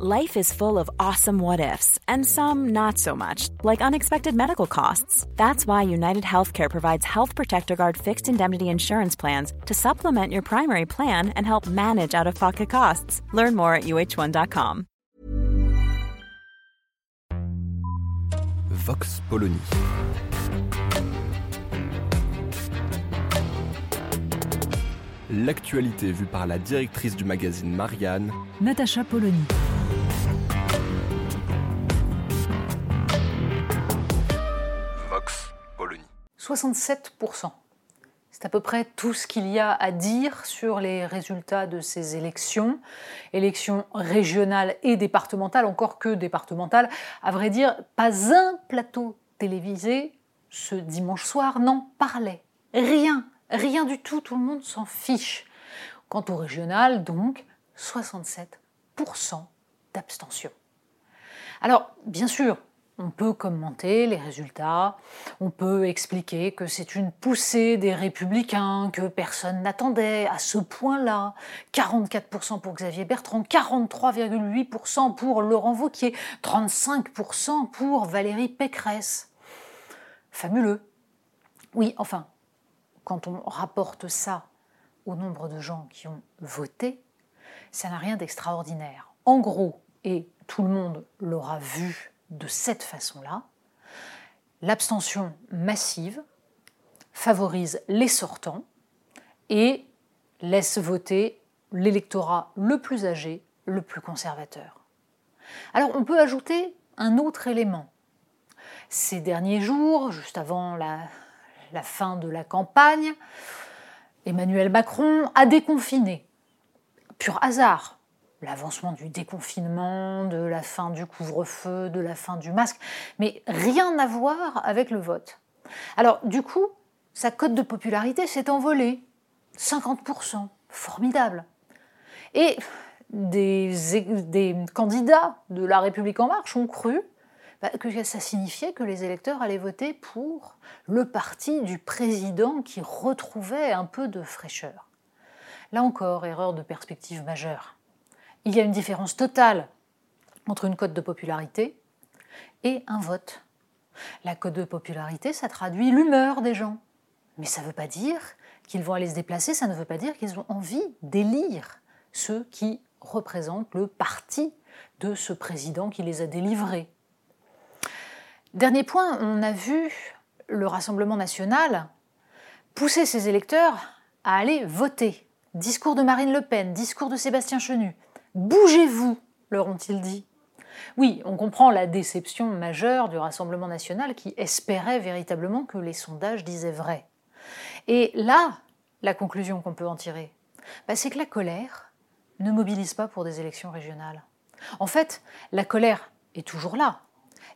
Life is full of awesome what ifs, and some not so much, like unexpected medical costs. That's why United Healthcare provides Health Protector Guard fixed indemnity insurance plans to supplement your primary plan and help manage out of pocket costs. Learn more at uh1.com. Vox Polony. L'actualité vue par la directrice du magazine Marianne, Natacha Polony. 67%. C'est à peu près tout ce qu'il y a à dire sur les résultats de ces élections, élections régionales et départementales, encore que départementales. À vrai dire, pas un plateau télévisé ce dimanche soir n'en parlait. Rien, rien du tout, tout le monde s'en fiche. Quant au régional, donc, 67% d'abstention. Alors, bien sûr, on peut commenter les résultats, on peut expliquer que c'est une poussée des républicains que personne n'attendait à ce point-là. 44% pour Xavier Bertrand, 43,8% pour Laurent Wauquiez, 35% pour Valérie Pécresse. Fabuleux. Oui, enfin, quand on rapporte ça au nombre de gens qui ont voté, ça n'a rien d'extraordinaire. En gros, et tout le monde l'aura vu de cette façon-là, l'abstention massive favorise les sortants et laisse voter l'électorat le plus âgé, le plus conservateur. Alors on peut ajouter un autre élément. Ces derniers jours, juste avant la, fin de la campagne, Emmanuel Macron a déconfiné. Pur hasard, l'avancement du déconfinement, de la fin du couvre-feu, de la fin du masque, mais rien à voir avec le vote. Alors du coup, sa cote de popularité s'est envolée. 50%, formidable. Et des, candidats de La République en marche ont cru bah, que ça signifiait que les électeurs allaient voter pour le parti du président qui retrouvait un peu de fraîcheur. Là encore, erreur de perspective majeure il y a une différence totale entre une cote de popularité et un vote. La cote de popularité, ça traduit l'humeur des gens. Mais ça ne veut pas dire qu'ils vont aller se déplacer, ça ne veut pas dire qu'ils ont envie d'élire ceux qui représentent le parti de ce président qui les a délivrés. Dernier point, on a vu le Rassemblement national pousser ses électeurs à aller voter. Discours de Marine Le Pen, discours de Sébastien Chenu, Bougez-vous, leur ont-ils dit. Oui, on comprend la déception majeure du Rassemblement national qui espérait véritablement que les sondages disaient vrai. Et là, la conclusion qu'on peut en tirer, bah, c'est que la colère ne mobilise pas pour des élections régionales. En fait, la colère est toujours là.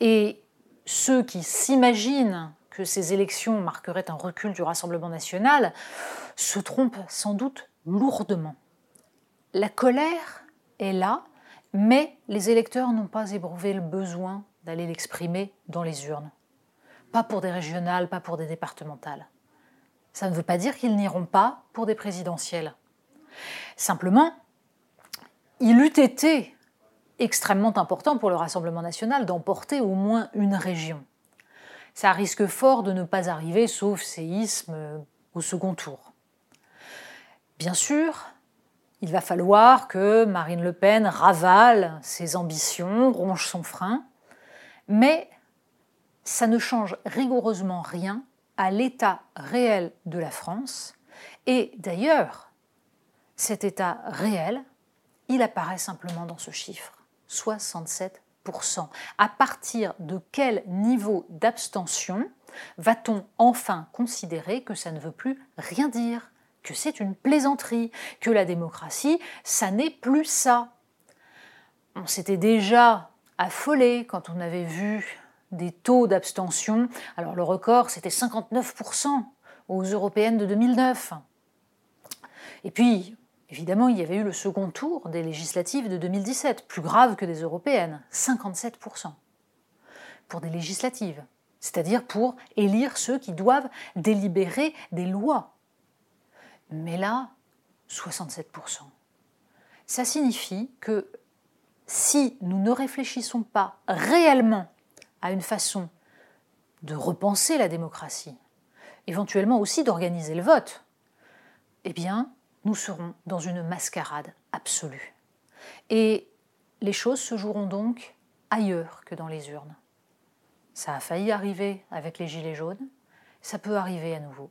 Et ceux qui s'imaginent que ces élections marqueraient un recul du Rassemblement national se trompent sans doute lourdement. La colère est là, mais les électeurs n'ont pas éprouvé le besoin d'aller l'exprimer dans les urnes. Pas pour des régionales, pas pour des départementales. Ça ne veut pas dire qu'ils n'iront pas pour des présidentielles. Simplement, il eût été extrêmement important pour le Rassemblement national d'emporter au moins une région. Ça risque fort de ne pas arriver, sauf séisme, au second tour. Bien sûr, il va falloir que Marine Le Pen ravale ses ambitions, ronge son frein, mais ça ne change rigoureusement rien à l'état réel de la France. Et d'ailleurs, cet état réel, il apparaît simplement dans ce chiffre, 67%. À partir de quel niveau d'abstention va-t-on enfin considérer que ça ne veut plus rien dire? Que c'est une plaisanterie, que la démocratie, ça n'est plus ça. On s'était déjà affolé quand on avait vu des taux d'abstention. Alors le record, c'était 59% aux européennes de 2009. Et puis, évidemment, il y avait eu le second tour des législatives de 2017, plus grave que des européennes, 57% pour des législatives, c'est-à-dire pour élire ceux qui doivent délibérer des lois. Mais là, 67%. Ça signifie que si nous ne réfléchissons pas réellement à une façon de repenser la démocratie, éventuellement aussi d'organiser le vote, eh bien, nous serons dans une mascarade absolue. Et les choses se joueront donc ailleurs que dans les urnes. Ça a failli arriver avec les Gilets jaunes, ça peut arriver à nouveau.